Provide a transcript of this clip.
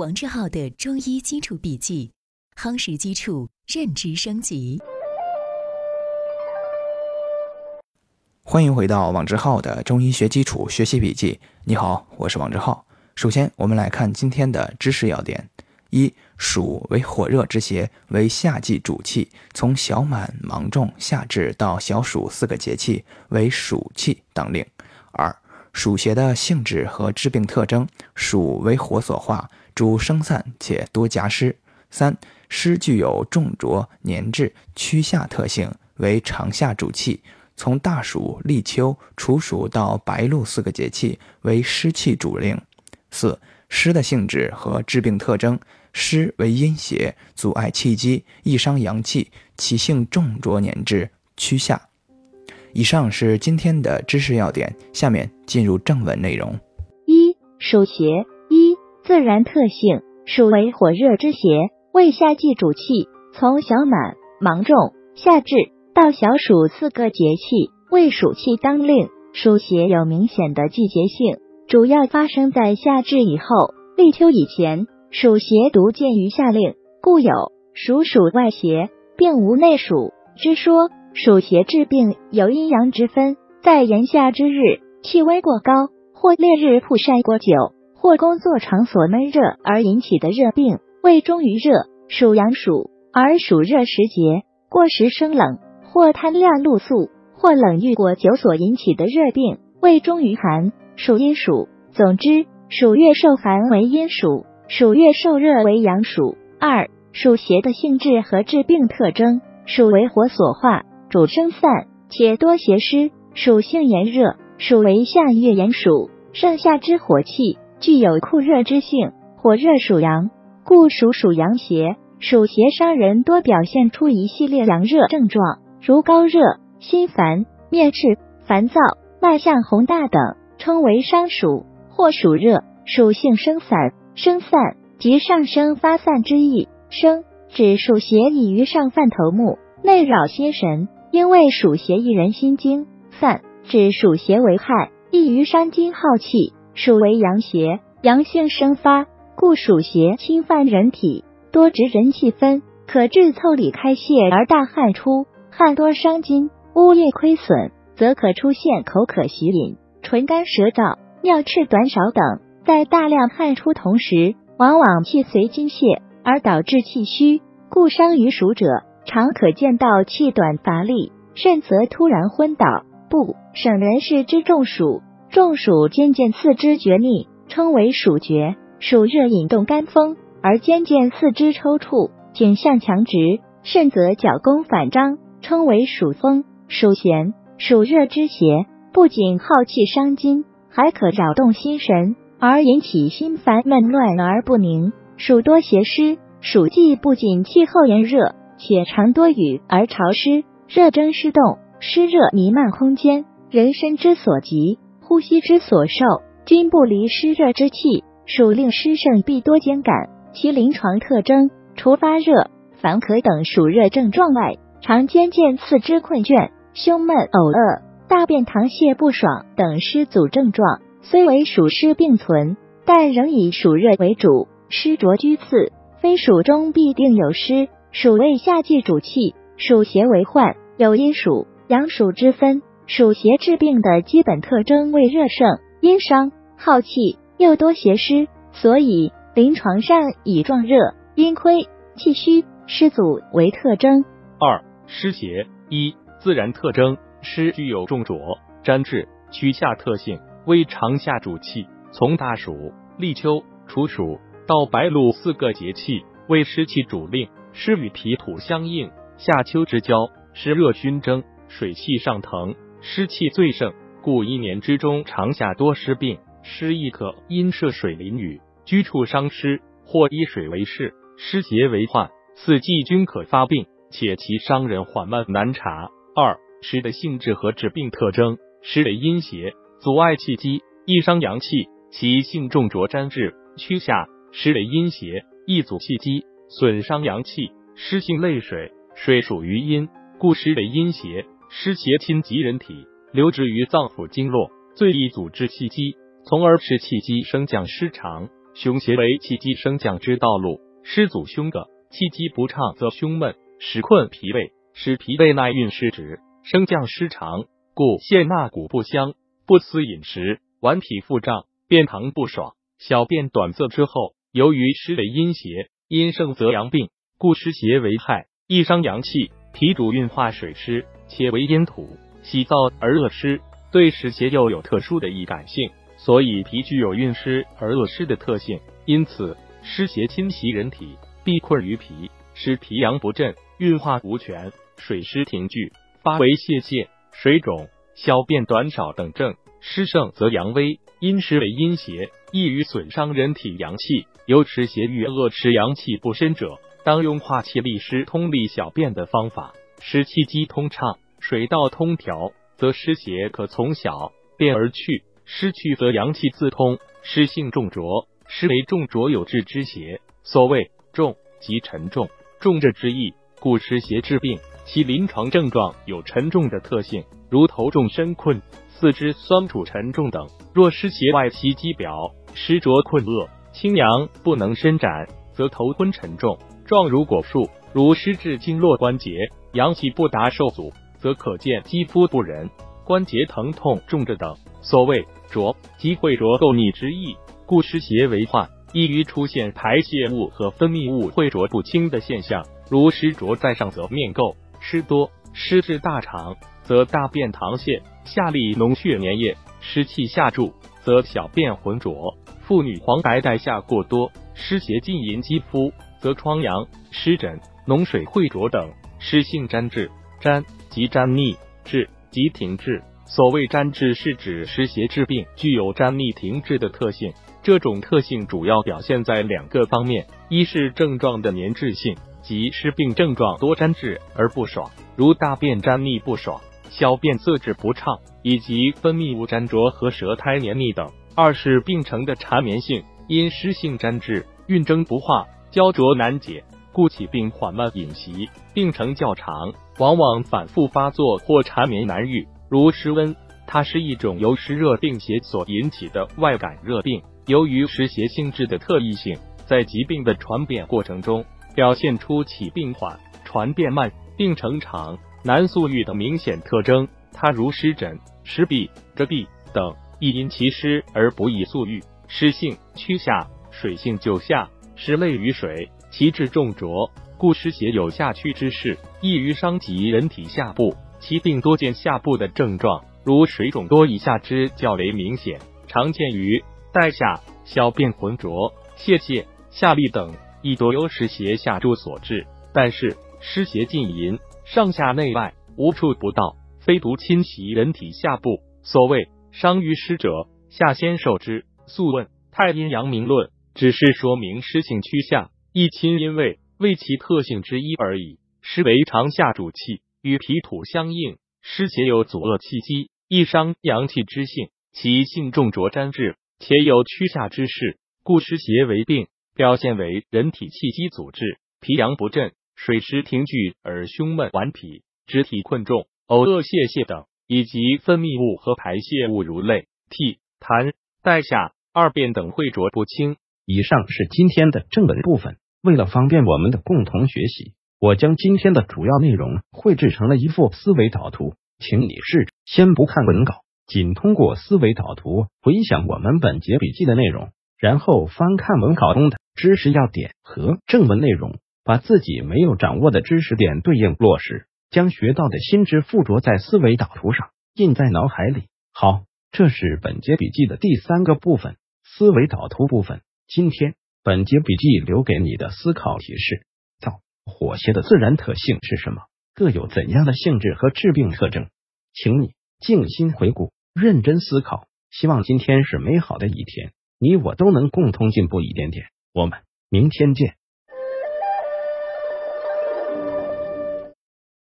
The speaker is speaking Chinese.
王志浩的中医基础笔记，夯实基础，认知升级。欢迎回到王志浩的中医学基础学习笔记。你好，我是王志浩。首先，我们来看今天的知识要点：一、暑为火热之邪，为夏季主气，从小满、芒种、夏至到小暑四个节气为暑气当令。二、暑邪的性质和致病特征：暑为火所化，主生散且多夹湿。三、湿具有重浊、粘滞、趋下特性，为长夏主气。从大暑、立秋、处暑到白露四个节气为湿气主令。四、湿的性质和致病特征：湿为阴邪，阻碍气机，易伤阳气，其性重浊粘滞，趋下。以上是今天的知识要点，下面进入正文内容。一、暑邪、自然特性：暑为火热之邪，为夏季主气，从小满、芒种、夏至。到小暑四个节气为暑气当令，暑邪有明显的季节性，主要发生在夏至以后、立秋以前。暑邪独见于夏令，故有暑暑外邪，并无内暑之说。暑邪治病有阴阳之分，在炎夏之日，气温过高，或烈日曝晒过久，或工作场所闷热而引起的热病，胃中于热，属阳暑；而暑热时节，过食生冷。或贪凉露宿，或冷遇过久所引起的热病，胃中于寒，属阴暑。总之，暑月受寒为阴暑，暑月受热为阳暑。二、暑邪的性质和致病特征：暑为火所化，主生散，且多邪湿，属性炎热。暑为夏月炎暑，盛夏之火气，具有酷热之性，火热属阳，故暑属阳邪。暑邪伤人多表现出一系列阳热症状。如高热、心烦、面赤、烦躁、脉象宏大等，称为伤暑或暑热。属性生散，生散即上升发散之意。生指暑邪易于上犯头目，内扰心神，因为暑邪易人心经。散指暑邪为害，易于伤筋耗气。暑为阳邪，阳性生发，故暑邪侵犯人体，多直人气分，可致腠理开泄而大汗出。汗多伤筋，污液亏损，则可出现口渴喜饮、唇干舌燥、尿赤短少等。在大量汗出同时，往往气随津泄而导致气虚，故伤于暑者，常可见到气短乏力，甚则突然昏倒。不省人事之中暑，中暑兼见四肢厥逆，称为暑厥。暑热引动肝风，而兼见四肢抽搐，颈项强直，甚则脚弓反张。称为暑风、暑咸、暑热之邪，不仅耗气伤筋，还可扰动心神，而引起心烦闷乱而不宁。暑多邪湿，暑季不仅气候炎热，且常多雨而潮湿，热蒸湿动，湿热弥漫空间，人身之所及，呼吸之所受，均不离湿热之气。暑令湿盛必多兼感，其临床特征除发热、烦渴等暑热症状外。常兼见四肢困倦、胸闷、呕恶、大便溏泻不爽等湿阻症状。虽为暑湿并存，但仍以暑热为主，湿浊居次。非暑中必定有湿。暑为夏季主气，暑邪为患，有阴暑、阳暑之分。暑邪治病的基本特征为热盛、阴伤、耗气，又多邪湿，所以临床上以壮热、阴亏、气虚、湿阻为特征。二湿邪一自然特征，湿具有重浊、粘滞、趋下特性，为长夏主气。从大暑、立秋、处暑到白露四个节气为湿气主令。湿与脾土相应，夏秋之交，湿热熏蒸，水气上腾，湿气最盛，故一年之中长夏多湿病。湿亦可因涉水淋雨，居处伤湿，或依水为势，湿邪为患，四季均可发病。且其伤人缓慢难察。二湿的性质和致病特征：湿为阴邪，阻碍气机，易伤阳气，其性重浊粘滞，趋下。湿为阴邪，易阻气机，损伤阳气。湿性泪水，水属于阴，故湿为阴邪。湿邪侵及人体，留滞于脏腑经络，最易阻滞气机，从而使气机升降失常，胸邪为气机升降之道路，湿阻胸膈，气机不畅则胸闷，使困脾胃，使脾胃内蕴失职，升降失常，故陷纳谷不香，不思饮食，顽皮腹胀，便溏不爽，小便短涩之后，由于湿为阴邪，阴盛则阳病，故湿邪为害，易伤阳气。脾主运化水湿，且为阴土，喜燥而恶湿，对湿邪又有特殊的易感性。所以脾具有运湿而恶湿的特性，因此湿邪侵袭人体，必困于脾，使脾阳不振，运化无权，水湿停聚，发为泄泻、水肿、小便短少等症。湿盛则阳微，阴湿为阴邪，易于损伤人体阳气。有湿邪欲恶持阳气不深者，当用化气利湿、通利小便的方法，使气机通畅，水道通调，则湿邪可从小便而去。失去则阳气自通，湿性重浊，湿为重浊有滞之邪。所谓重即沉重，重者之意，故湿邪治病，其临床症状有沉重的特性，如头重身困、四肢酸楚沉重等。若湿邪外袭肌表，湿浊困恶，清阳不能伸展，则头昏沉重，状如果树；如湿至经络关节，阳气不达受阻，则可见肌肤不仁、关节疼痛重着等。所谓浊即秽浊垢腻之意，故湿邪为患，易于出现排泄物和分泌物秽浊不清的现象。如湿浊在上，则面垢；湿多湿至大肠，则大便溏泻；下利脓血粘液，湿气下注，则小便浑浊。妇女黄白带下过多，湿邪浸淫肌肤，则疮疡、湿疹、脓水秽浊等。湿性粘滞，粘即粘腻，滞即停滞。所谓粘滞，是指湿邪治病具有粘腻停滞的特性。这种特性主要表现在两个方面：一是症状的粘滞性，即湿病症状多粘滞而不爽，如大便粘腻不爽、小便色滞不畅，以及分泌物粘着和舌苔黏腻等；二是病程的缠绵性，因湿性粘滞、运征不化、焦灼难解，故起病缓慢隐袭，病程较长，往往反复发作或缠绵难愈。如湿温，它是一种由湿热病邪所引起的外感热病。由于湿邪性质的特异性，在疾病的传变过程中，表现出起病缓、传变慢、病程长、难速愈的明显特征。它如湿疹、湿痹、遮痹等，易因其湿而不易速愈。湿性趋下，水性就下，湿类于水，其质重浊，故湿邪有下驱之势，易于伤及人体下部。其病多见下部的症状，如水肿多以下肢较为明显，常见于带下、小便浑浊、泄泻、下痢等，亦多由湿邪下注所致。但是湿邪浸淫，上下内外无处不到，非独侵袭人体下部。所谓伤于湿者，下先受之。素问《太阴阳明论》，只是说明湿性趋下，易侵阴位，为其特性之一而已。湿为长下主气。与脾土相应，湿邪有阻遏气机，易伤阳气之性。其性重浊粘滞，且有趋下之势，故湿邪为病，表现为人体气机阻滞，脾阳不振，水湿停聚而胸闷顽皮，肢体困重，呕恶泄泻等，以及分泌物和排泄物如泪、涕、痰、带下、二便等秽浊不清。以上是今天的正文部分，为了方便我们的共同学习。我将今天的主要内容绘制成了一幅思维导图，请你试着先不看文稿，仅通过思维导图回想我们本节笔记的内容，然后翻看文稿中的知识要点和正文内容，把自己没有掌握的知识点对应落实，将学到的新知附着在思维导图上，印在脑海里。好，这是本节笔记的第三个部分——思维导图部分。今天本节笔记留给你的思考提示。火邪的自然特性是什么？各有怎样的性质和致病特征？请你静心回顾，认真思考。希望今天是美好的一天，你我都能共同进步一点点。我们明天见。